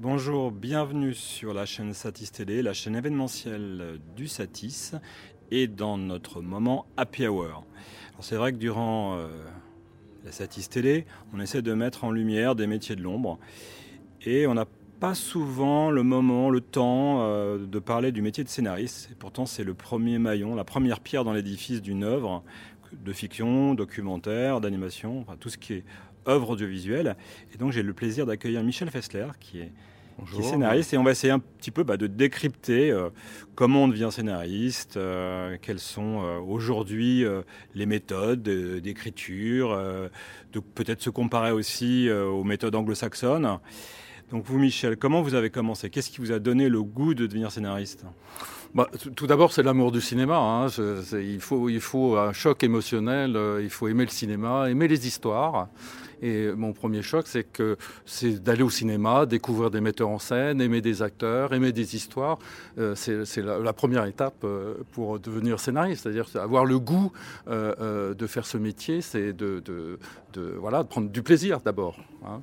Bonjour, bienvenue sur la chaîne Satis Télé, la chaîne événementielle du Satis et dans notre moment Happy Hour. c'est vrai que durant euh, la Satis Télé, on essaie de mettre en lumière des métiers de l'ombre et on n'a pas souvent le moment, le temps euh, de parler du métier de scénariste. Et pourtant, c'est le premier maillon, la première pierre dans l'édifice d'une œuvre de fiction, documentaire, d'animation, enfin, tout ce qui est œuvre audiovisuelle. Et donc j'ai le plaisir d'accueillir Michel Fessler, qui est, scénariste, et on va essayer un petit peu bah, de décrypter euh, comment on devient scénariste, euh, quelles sont euh, aujourd'hui les méthodes d'écriture, de peut-être se comparer aussi aux méthodes anglo-saxonnes. Donc vous, Michel, comment vous avez commencé? Qu'est-ce qui vous a donné le goût de devenir scénariste? Bah, tout d'abord, c'est l'amour du cinéma. Hein. il, faut, il faut un choc émotionnel, il faut aimer le cinéma, aimer les histoires. Et mon premier choc, c'est que c'est d'aller au cinéma, découvrir des metteurs en scène, aimer des acteurs, aimer des histoires. Euh, c'est la, première étape euh, pour devenir scénariste, c'est-à-dire avoir le goût euh, de faire ce métier, c'est de, voilà, prendre du plaisir d'abord. Hein.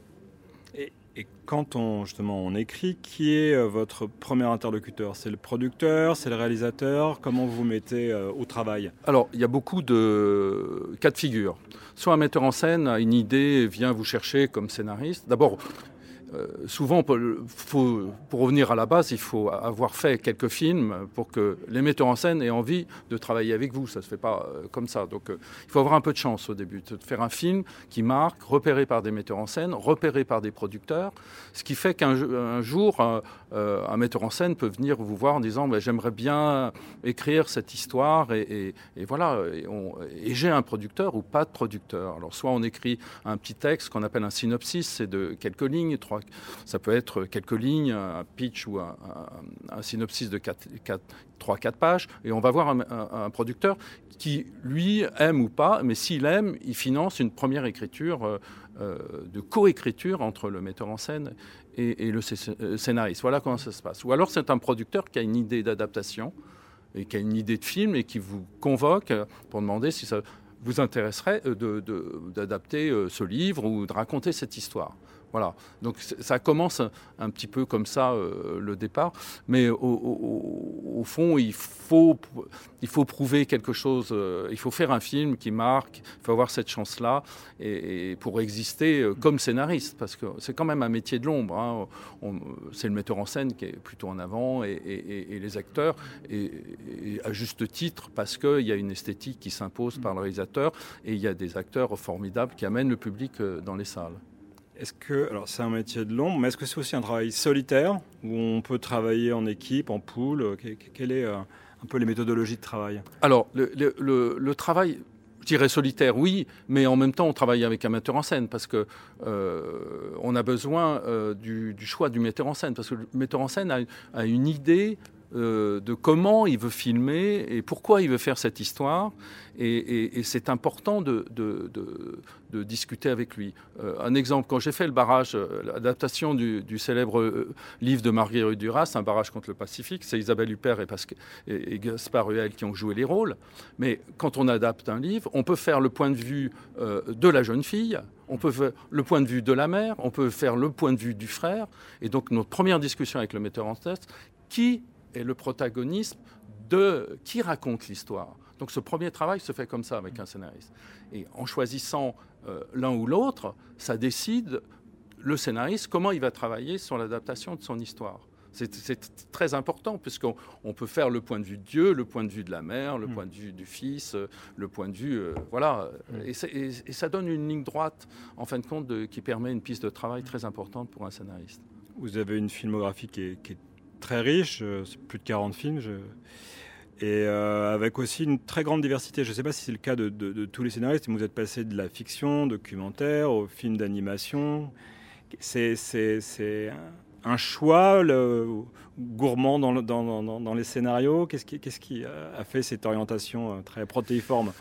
Et quand on justement on écrit, qui est euh, votre premier interlocuteur? C'est le producteur, c'est le réalisateur? Comment vous vous mettez euh, au travail? Alors, il y a beaucoup de cas de figure. Soit un metteur en scène a une idée, vient vous chercher comme scénariste. D'abord, euh, souvent, pour, revenir à la base, il faut avoir fait quelques films pour que les metteurs en scène aient envie de travailler avec vous. Ça ne se fait pas euh, comme ça. Donc, euh, il faut avoir un peu de chance au début, de faire un film qui marque, repéré par des metteurs en scène, repéré par des producteurs, ce qui fait qu'un jour, un metteur en scène peut venir vous voir en disant bah, J'aimerais bien écrire cette histoire, et, voilà, et, j'ai un producteur ou pas de producteur. Alors, soit on écrit un petit texte qu'on appelle un synopsis, c'est de quelques lignes, trois ça peut être quelques lignes, un pitch ou un, synopsis de 3-4 pages, et on va voir un, producteur qui, lui, aime ou pas, mais s'il aime, il finance une première écriture euh, euh, de coécriture entre le metteur en scène et, le euh, scénariste. Voilà comment ça se passe. Ou alors c'est un producteur qui a une idée d'adaptation et qui a une idée de film et qui vous convoque pour demander si ça vous intéresserait d'adapter ce livre ou de raconter cette histoire. Voilà. Donc ça commence un petit peu comme ça euh, le départ, mais au, fond il faut prouver quelque chose. Euh, il faut faire un film qui marque. Il faut avoir cette chance-là et, pour exister euh, comme scénariste, parce que c'est quand même un métier de l'ombre. Hein. C'est le metteur en scène qui est plutôt en avant et, les acteurs et, à juste titre parce qu'il y a une esthétique qui s'impose par le réalisateur et il y a des acteurs formidables qui amènent le public dans les salles. Est-ce que, c'est un métier de l'ombre, mais est-ce que c'est aussi un travail solitaire où on peut travailler en équipe, en poule Quelle est euh, un peu les méthodologies de travail? Alors, le, travail, je dirais solitaire, oui, mais en même temps, on travaille avec un metteur en scène parce que euh, on a besoin euh, du, choix du metteur en scène parce que le metteur en scène a une idée euh, de comment il veut filmer et pourquoi il veut faire cette histoire. Et, c'est important de, discuter avec lui. Euh, un exemple, quand j'ai fait le barrage, euh, l'adaptation du, célèbre livre de Marguerite Duras, Un barrage contre le Pacifique, c'est Isabelle Huppert et, Gaspard Huel qui ont joué les rôles. Mais quand on adapte un livre, on peut faire le point de vue de la jeune fille, on peut faire le point de vue de la mère, on peut faire le point de vue du frère. Et donc notre première discussion avec le metteur en tête, qui et le protagonisme de qui raconte l'histoire. Donc ce premier travail se fait comme ça avec un scénariste. Et en choisissant euh, l'un ou l'autre, ça décide le scénariste comment il va travailler sur l'adaptation de son histoire. C'est très important puisqu'on peut faire le point de vue de Dieu, le point de vue de la mère, le mm. point de vue du fils, euh, le point de vue... Euh, voilà. Mm. Et, ça donne une ligne droite, en fin de compte, qui permet une piste de travail très importante pour un scénariste. Vous avez une filmographie qui est très riche, euh, plus de 40 films. Et euh, avec aussi une très grande diversité. Je ne sais pas si c'est le cas de, tous les scénaristes, mais vous êtes passé de la fiction, documentaire, au film d'animation. C'est un choix gourmand dans, les scénarios. Qu'est-ce qui, qui, a fait cette orientation euh, très protéiforme?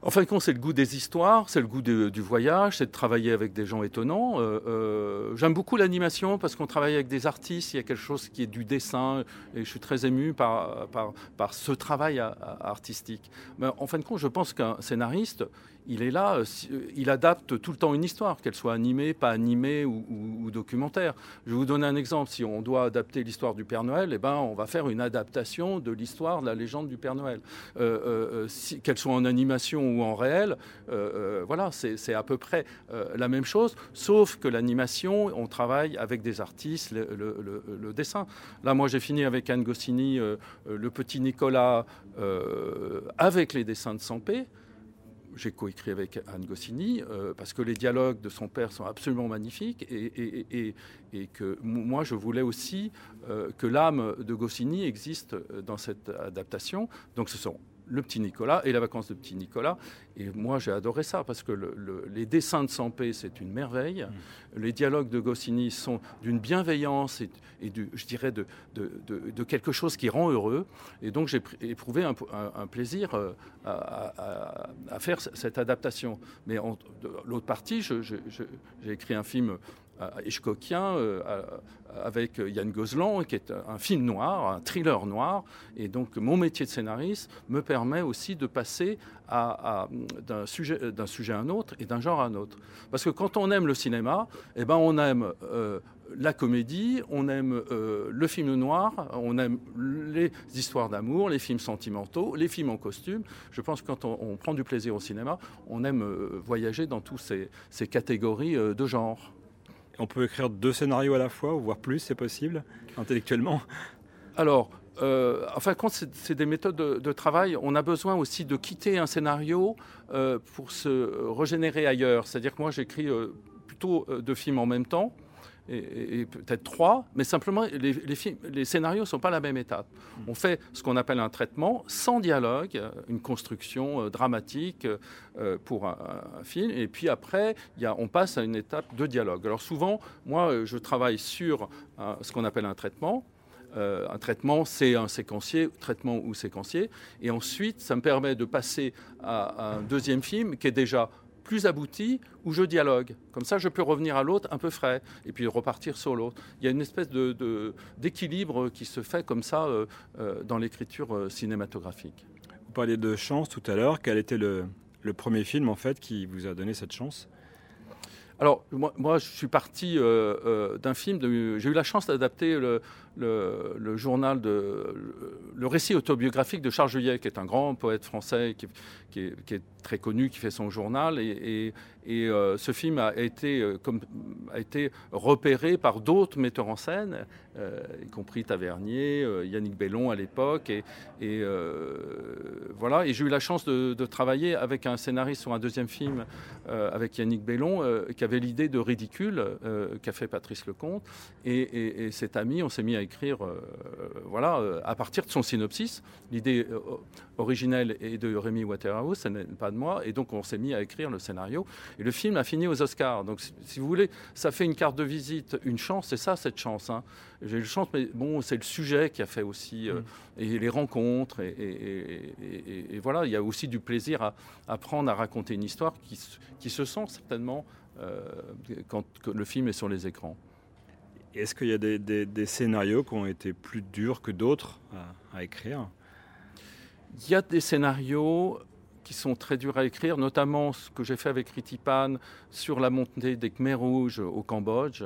En fin de compte, c'est le goût des histoires, c'est le goût du voyage, c'est de travailler avec des gens étonnants. Euh, euh, j'aime beaucoup l'animation parce qu'on travaille avec des artistes, il y a quelque chose qui est du dessin et je suis très ému par, par, par ce travail artistique. Mais en fin de compte, je pense qu'un scénariste, il est là, il adapte tout le temps une histoire, qu'elle soit animée, pas animée ou, documentaire. Je vais vous donner un exemple. Si on doit adapter l'histoire du Père Noël, eh ben, on va faire une adaptation de l'histoire de la légende du Père Noël. qu'elle soit en animation ou en réel, voilà, c'est à peu près la même chose, sauf que l'animation, on travaille avec des artistes, le, dessin. Là, moi, j'ai fini avec Anne Goscinny, le petit Nicolas, avec les dessins de Sampé j'ai coécrit avec Anne Goscinny, euh, parce que les dialogues de son père sont absolument magnifiques, et, que moi, je voulais aussi euh, que l'âme de Goscinny existe dans cette adaptation. Donc ce sont le petit Nicolas et la vacance de petit Nicolas. Et moi, j'ai adoré ça parce que les dessins de Sampé, c'est une merveille. Mm. Les dialogues de Goscinny sont d'une bienveillance et, du, je dirais de, de, quelque chose qui rend heureux. Et donc, j'ai éprouvé un, plaisir euh, à, faire cette adaptation. Mais l'autre partie, j'ai écrit un film Hitchcockien euh, avec Yann Gozlan, qui est un film noir, un thriller noir. Et donc, mon métier de scénariste me permet aussi de passer d'un sujet, à un autre et d'un genre à un autre. Parce que quand on aime le cinéma, eh ben, on aime euh, la comédie, on aime euh, le film noir, on aime les histoires d'amour, les films sentimentaux, les films en costume. Je pense que quand on, prend du plaisir au cinéma, on aime voyager dans toutes ces catégories de genre. On peut écrire deux scénarios à la fois, voire plus, c'est possible, intellectuellement. Alors, euh, enfin, quand c'est des méthodes de, travail, on a besoin aussi de quitter un scénario euh, pour se régénérer ailleurs. C'est-à-dire que moi, j'écris euh, plutôt deux films en même temps et, peut-être trois, mais simplement les, scénarios ne sont pas la même étape. On fait ce qu'on appelle un traitement sans dialogue, une construction euh, dramatique euh, pour un, film, et puis après, on passe à une étape de dialogue. Alors souvent, moi, je travaille sur ce qu'on appelle un traitement. Euh, un traitement, c'est un séquencier, traitement ou séquencier. Et ensuite, ça me permet de passer à un deuxième film qui est déjà plus abouti où je dialogue. Comme ça, je peux revenir à l'autre un peu frais et puis repartir sur l'autre. Il y a une espèce de, d'équilibre qui se fait comme ça euh, euh, dans l'écriture euh, cinématographique. Vous parliez de chance tout à l'heure. Quel était le, le, premier film en fait qui vous a donné cette chance? Alors, moi, je suis parti d'un film. J'ai eu la chance d'adapter le, journal le, récit autobiographique de Charles Juillet, qui est un grand poète français qui, est, très connu, qui fait son journal. Euh, ce film a été, euh, a été repéré par d'autres metteurs en scène, euh, y compris Tavernier, Yannick Bellon à l'époque. Et, et voilà. Et j'ai eu la chance de, travailler avec un scénariste sur un deuxième film avec Yannick Bellon, qui avait l'idée de Ridicule, qu'a fait Patrice Lecomte. Et, cet ami, on s'est mis à écrire, voilà, à partir de son synopsis. L'idée originelle est de Rémi Waterhouse, ce n'est pas de moi, et donc on s'est mis à écrire le scénario. Et le film a fini aux Oscars. Donc, si, vous voulez, ça fait une carte de visite, une chance. C'est ça, cette chance. Hein. J'ai eu une chance, mais bon, c'est le sujet qui a fait aussi, mm. et les rencontres, et, voilà, il y a aussi du plaisir à, apprendre à raconter une histoire qui, qui se sent certainement quand le film est sur les écrans. Est-ce qu'il y a des, scénarios qui ont été plus durs que d'autres à, écrire? Il y a des scénarios qui sont très durs à écrire, notamment ce que j'ai fait avec Ritipan sur la montée des Khmers rouges au Cambodge.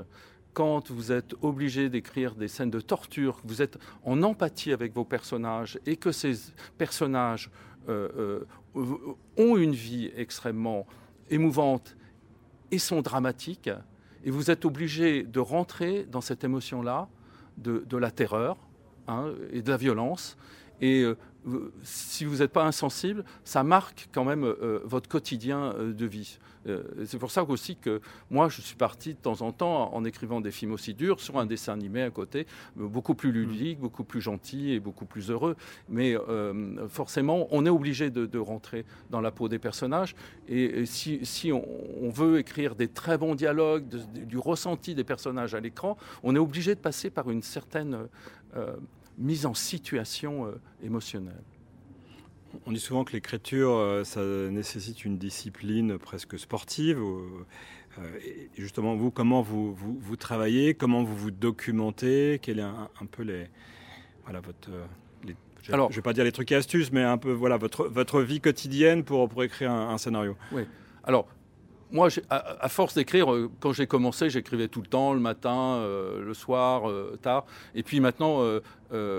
Quand vous êtes obligé d'écrire des scènes de torture, vous êtes en empathie avec vos personnages et que ces personnages euh, euh, ont une vie extrêmement émouvante et sont dramatiques, et vous êtes obligé de rentrer dans cette émotion-là de, la terreur hein, et de la violence. Et euh, si vous n'êtes pas insensible, ça marque quand même euh, votre quotidien euh, de vie. c'est pour ça aussi que moi, je suis parti de temps en temps en écrivant des films aussi durs sur un dessin animé à côté, beaucoup plus ludique, mmh. beaucoup plus gentil et beaucoup plus heureux. Mais forcément, on est obligé de, rentrer dans la peau des personnages. Et, si, on, veut écrire des très bons dialogues, du ressenti des personnages à l'écran, on est obligé de passer par une certaine mise en situation euh, émotionnelle. On dit souvent que l'écriture, euh, ça nécessite une discipline presque sportive. Euh, justement, vous, comment vous, vous, travaillez, comment vous vous documentez, quel est un, peu les, voilà, votre, Je ne vais pas dire les trucs et astuces, mais un peu voilà votre, votre vie quotidienne pour, pour écrire un, un scénario. Oui. Alors, moi, à, force d'écrire, euh, quand j'ai commencé, j'écrivais tout le temps, le matin, euh, le soir, euh, tard. Et puis maintenant,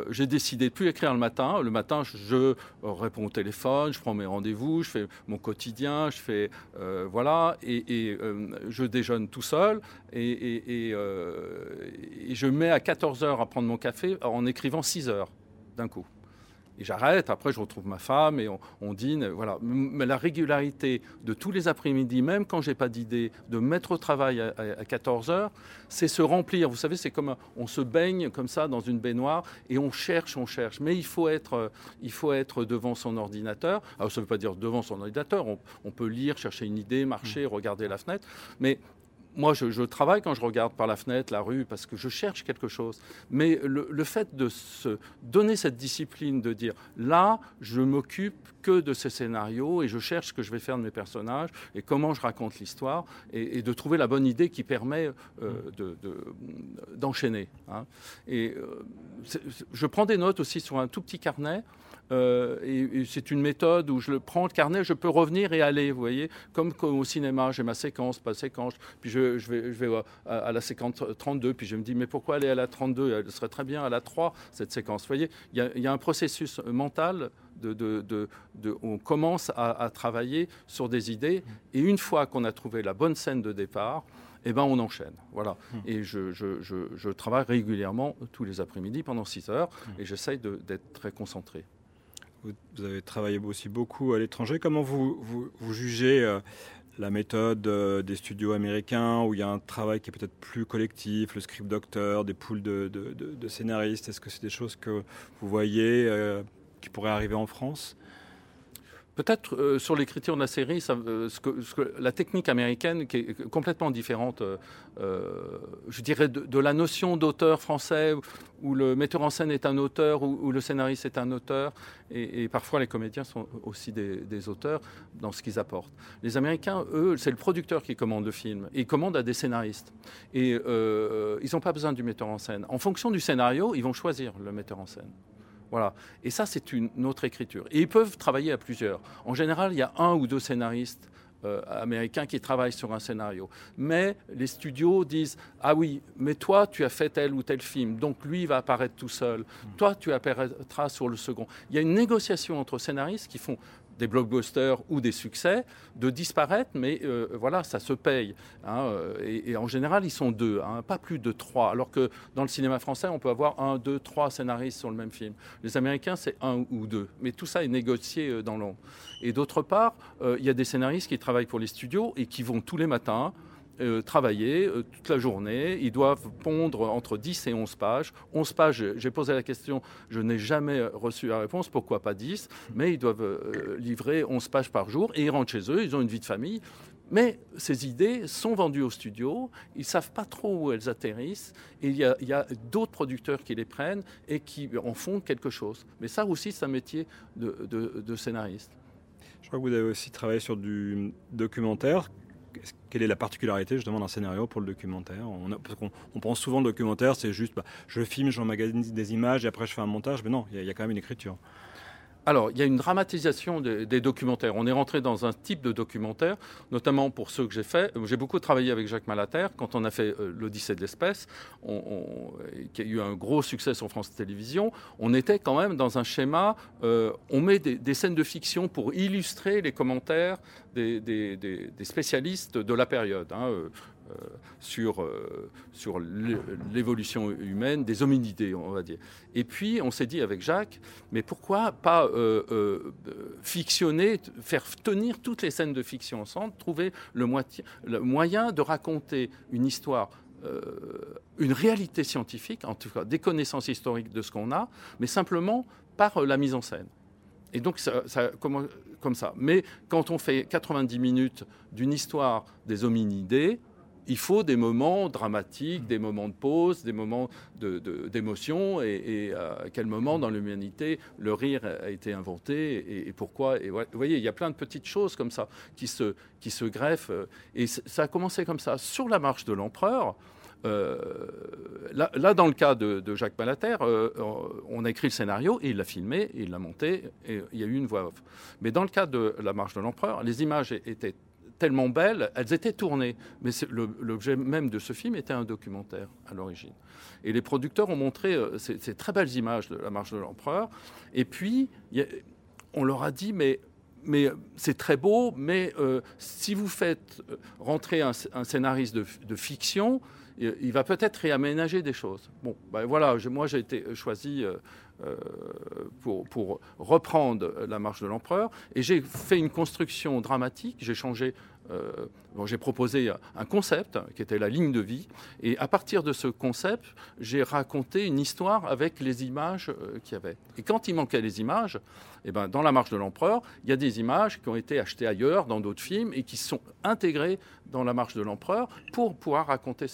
j'ai décidé de plus écrire le matin. Le matin, je réponds au téléphone, je prends mes rendez-vous, je fais mon quotidien, je fais voilà, et, je déjeune tout seul. Et, et, je mets à 14 heures à prendre mon café en écrivant 6 heures d'un coup et j'arrête. Après, je retrouve ma femme et on, dîne. Voilà. Mais la régularité de tous les après-midi, même quand j'ai pas d'idée, de mettre au travail à, 14 heures, c'est se remplir. Vous savez, c'est comme on se baigne comme ça dans une baignoire et on cherche, on cherche. Mais il faut être, il faut être devant son ordinateur. Alors, ça ne veut pas dire devant son ordinateur. On, on, peut lire, chercher une idée, marcher, regarder la fenêtre. Mais moi, je, travaille quand je regarde par la fenêtre, la rue, parce que je cherche quelque chose. Mais le, fait de se donner cette discipline, de dire là, je m'occupe que de ces scénarios et je cherche ce que je vais faire de mes personnages et comment je raconte l'histoire et, de trouver la bonne idée qui permet euh, d'enchaîner. Hein. Et euh, je prends des notes aussi sur un tout petit carnet. Euh, et, c'est une méthode où je le prends le carnet, je peux revenir et aller, vous voyez, comme, au cinéma, j'ai ma séquence, pas séquence, puis je, je vais, je vais à, la séquence 32, puis je me dis, mais pourquoi aller à la 32 Elle serait très bien à la 3, cette séquence. Vous voyez, il y, a, un processus mental de, de, de, on commence à, travailler sur des idées, et une fois qu'on a trouvé la bonne scène de départ, eh ben, on enchaîne. Voilà. Hum. Et je, je, je, travaille régulièrement tous les après-midi pendant 6 heures, hum. et j'essaye d'être très concentré. Vous, avez travaillé aussi beaucoup à l'étranger. Comment vous, vous, jugez euh, la méthode euh, des studios américains où il y a un travail qui est peut-être plus collectif, le script docteur, des poules de, de, scénaristes? Est-ce que c'est des choses que vous voyez euh, qui pourraient arriver en France? Peut-être euh, sur l'écriture de la série, euh, la technique américaine qui est complètement différente, euh, je dirais, de, la notion d'auteur français où le metteur en scène est un auteur, où, le scénariste est un auteur, et, parfois les comédiens sont aussi des, auteurs dans ce qu'ils apportent. Les Américains, eux, c'est le producteur qui commande le film, et ils commandent à des scénaristes. Et ils n'ont pas besoin du metteur en scène. En fonction du scénario, ils vont choisir le metteur en scène. Voilà. Et ça, c'est une autre écriture. Et ils peuvent travailler à plusieurs. En général, il y a un ou deux scénaristes euh, américains qui travaillent sur un scénario. Mais les studios disent Ah oui, mais toi, tu as fait tel ou tel film, donc lui, va apparaître tout seul. Toi, tu apparaîtras sur le second. Il y a une négociation entre scénaristes qui font des blockbusters ou des succès, de disparaître, mais euh, voilà, ça se paye. Hein, euh, et, en général, ils sont deux, hein, pas plus de trois. Alors que dans le cinéma français, on peut avoir un, deux, trois scénaristes sur le même film. Les Américains, c'est un ou deux. Mais tout ça est négocié euh, dans l'ombre. Et d'autre part, il y a des scénaristes qui travaillent pour les studios et qui vont tous les matins euh, travailler euh, toute la journée. Ils doivent pondre entre 10 et 11 pages. 11 pages, j'ai posé la question, je n'ai jamais reçu la réponse, pourquoi pas 10 Mais ils doivent euh, livrer 11 pages par jour et ils rentrent chez eux, ils ont une vie de famille. Mais ces idées sont vendues au studio, ils ne savent pas trop où elles atterrissent, et il y a, d'autres producteurs qui les prennent et qui en font quelque chose. Mais ça aussi, c'est un métier de scénariste. Je crois que vous avez aussi travaillé sur du documentaire quelle est la particularité justement d'un scénario pour le documentaire on, on, pense souvent le documentaire, c'est juste bah, je filme, j'emmagasine des images et après je fais un montage, mais non, il y, a quand même une écriture. Alors, il y a une dramatisation des, documentaires. On est rentré dans un type de documentaire, notamment pour ceux que j'ai fait. J'ai beaucoup travaillé avec Jacques Malater quand on a fait euh, l'Odyssée de l'espèce, qui a eu un gros succès sur France Télévisions. On était quand même dans un schéma, euh, on met des, scènes de fiction pour illustrer les commentaires des, spécialistes de la période. Hein, euh, euh, sur, euh, sur l'évolution humaine des hominidés, on va dire. Et puis, on s'est dit avec Jacques, mais pourquoi pas euh, fictionner, faire tenir toutes les scènes de fiction ensemble, trouver le, moyen de raconter une histoire une réalité scientifique, en tout cas des connaissances historiques de ce qu'on a, mais simplement par la mise en scène. Et donc, ça, ça comme ça. Mais quand on fait 90 minutes d'une histoire des hominidés, il faut des moments dramatiques, des moments de pause, des moments d'émotion, et, à quel moment dans l'humanité le rire a été inventé, et, pourquoi. Et vous voyez, il y a plein de petites choses comme ça qui se, qui se greffent, et ça a commencé comme ça. Sur la marche de l'empereur, là, dans le cas de, Jacques Malater, on a écrit le scénario et il l'a filmé, et il l'a monté, et il y a eu une voix off. Mais dans le cas de La Marche de l'Empereur, les images étaient tellement belles, elles étaient tournées. Mais l'objet même de ce film était un documentaire à l'origine. Et les producteurs ont montré euh, ces, très belles images de la marche de l'empereur. Et puis, on leur a dit, mais, mais c'est très beau, mais euh, si vous faites rentrer un, scénariste de, fiction, il va peut-être réaménager des choses. Bon, ben voilà, moi j'ai été choisi euh, pour, pour, reprendre la marche de l'empereur. Et j'ai fait une construction dramatique, j'ai changé euh, j'ai proposé un concept qui était la ligne de vie, et à partir de ce concept, j'ai raconté une histoire avec les images euh, qu'il y avait. Et quand il manquait les images, eh ben, dans La Marche de l'Empereur, il y a des images qui ont été achetées ailleurs, dans d'autres films, et qui sont intégrées dans La Marche de l'Empereur pour pouvoir raconter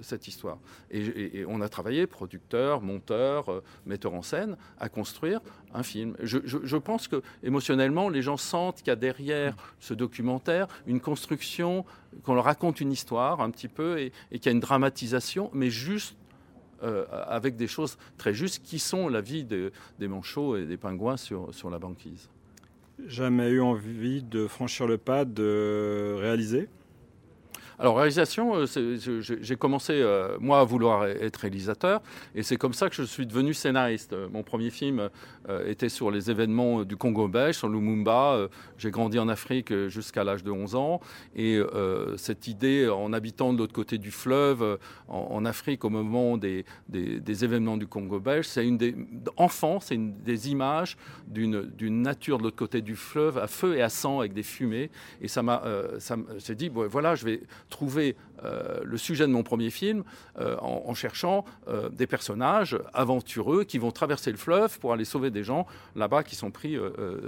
cette histoire. Et, on a travaillé, producteur, monteur, euh, metteur en scène, à construire un film. Je, je pense que émotionnellement, les gens sentent qu'il y a derrière ce une construction, qu'on leur raconte une histoire un petit peu, et, qu'il y a une dramatisation, mais juste euh, avec des choses très justes qui sont la vie des manchots et des pingouins sur, sur la banquise. Jamais eu envie de franchir le pas de réaliser alors, réalisation, euh, j'ai commencé, euh, moi, à vouloir être réalisateur, et c'est comme ça que je suis devenu scénariste. Mon premier film euh, était sur les événements du Congo belge, sur Lumumba. J'ai grandi en Afrique jusqu'à l'âge de 11 ans, et cette idée, en habitant de l'autre côté du fleuve, en, Afrique, au moment des, des, événements du Congo belge, c'est une des enfants, c'est une des images d'une nature de l'autre côté du fleuve, à feu et à sang, avec des fumées, et ça m'a, j'ai dit, voilà, je vais trouver euh, le sujet de mon premier film euh, en, cherchant euh, des personnages aventureux qui vont traverser le fleuve pour aller sauver des gens là-bas qui sont pris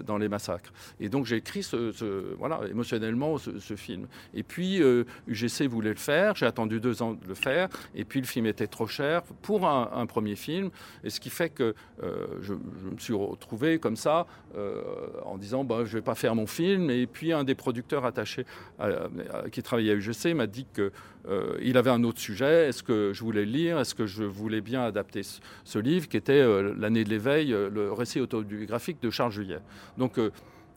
dans les massacres. Et donc j'ai écrit ce, voilà, émotionnellement ce, film. Et puis UGC voulait le faire, j'ai attendu deux ans de le faire, et puis le film était trop cher pour un, premier film, et ce qui fait que je, me suis retrouvé comme ça en disant bah, je vais pas faire mon film, et puis un des producteurs attachés qui travaillait à UGC m'a dit que euh, il avait un autre sujet. Est-ce que je voulais le lire? Est-ce que je voulais bien adapter ce, livre qui était euh, L'année de l'éveil, euh, le récit autobiographique de Charles Juillet. Donc,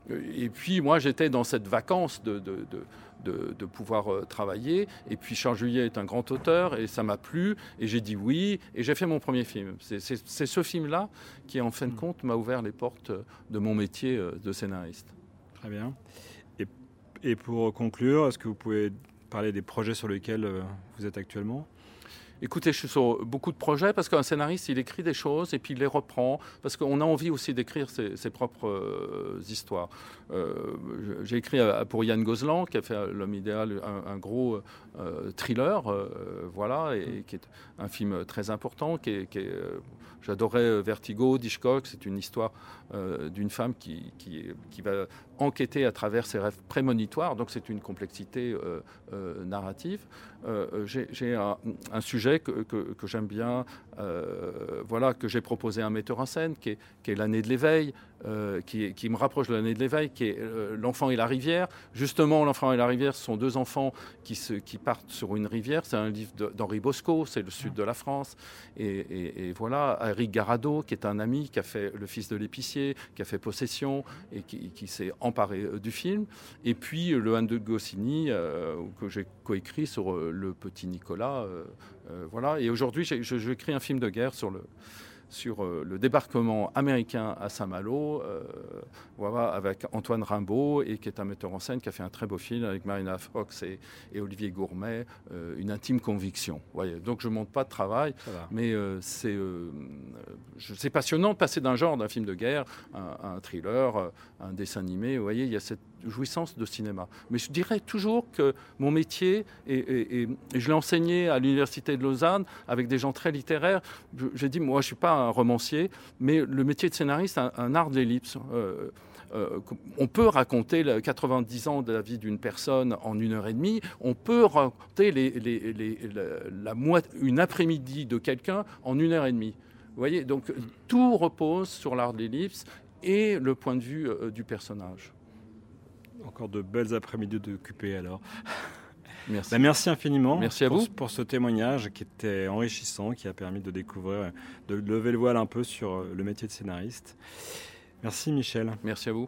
et puis moi, j'étais dans cette vacance de, de, pouvoir travailler. Et puis Charles Juillet est un grand auteur et ça m'a plu. Et j'ai dit oui et j'ai fait mon premier film. C'est ce film-là qui, en fin de hmm. compte, m'a ouvert les portes de mon métier de scénariste. Très bien. Et, et pour conclure, est-ce que vous pouvez parler des projets sur lesquels euh, vous êtes actuellement Écoutez, je suis sur beaucoup de projets parce qu'un scénariste, il écrit des choses et puis il les reprend parce qu'on a envie aussi d'écrire ses, propres euh, histoires. Euh, j'ai écrit pour Yann Gozlan, qui a fait L'homme idéal, un, gros thriller, voilà, et, qui est un film très important, qui est, J'adorais Vertigo d'Hitchcock. C'est une histoire d'une femme qui, qui, qui, va enquêter à travers ses rêves prémonitoires. Donc c'est une complexité narrative. J'ai un, sujet que, que, j'aime bien, voilà, que j'ai proposé à un metteur en scène, qui est, l'année de l'éveil, qui, me rapproche de l'année de l'éveil, qui est L'enfant et la rivière. Justement, L'enfant et la rivière ce sont deux enfants qui, qui partent sur une rivière. C'est un livre d'Henri Bosco, c'est le sud de la France. Et, et, voilà, Eric Garado, qui est un ami, qui a fait Le fils de l'épicier, qui a fait Possession et qui, qui s'est emparé du film. Et puis le Han de Goscinny, que j'ai coécrit sur le petit Nicolas. voilà. Et aujourd'hui, j'écris un film de guerre sur le sur euh, le débarquement américain à Saint-Malo, euh, voilà, avec Antoine Rimbaud, et qui est un metteur en scène qui a fait un très beau film avec Marina Fox et, Olivier Gourmet, euh, Une intime conviction. Voyez. Donc je ne monte pas de travail, mais c'est c'est passionnant de passer d'un genre, d'un film de guerre, à, un thriller, un dessin animé. Vous voyez, il y a cette jouissance de cinéma. Mais je dirais toujours que mon métier, et, je l'ai enseigné à l'Université de Lausanne avec des gens très littéraires, j'ai dit, moi je ne suis pas un romancier, mais le métier de scénariste, un, un art de l'ellipse. Euh, euh, on peut raconter 90 ans de la vie d'une personne en une heure et demie, on peut raconter une après-midi de quelqu'un en une heure et demie. Vous voyez, donc tout repose sur l'art de l'ellipse et le point de vue euh, du personnage. Encore de belles après-midi d'occupés alors. Merci. Bah, merci infiniment Merci à pour, vous. pour ce témoignage qui était enrichissant, qui a permis de découvrir, de lever le voile un peu sur le métier de scénariste. Merci Michel. Merci à vous.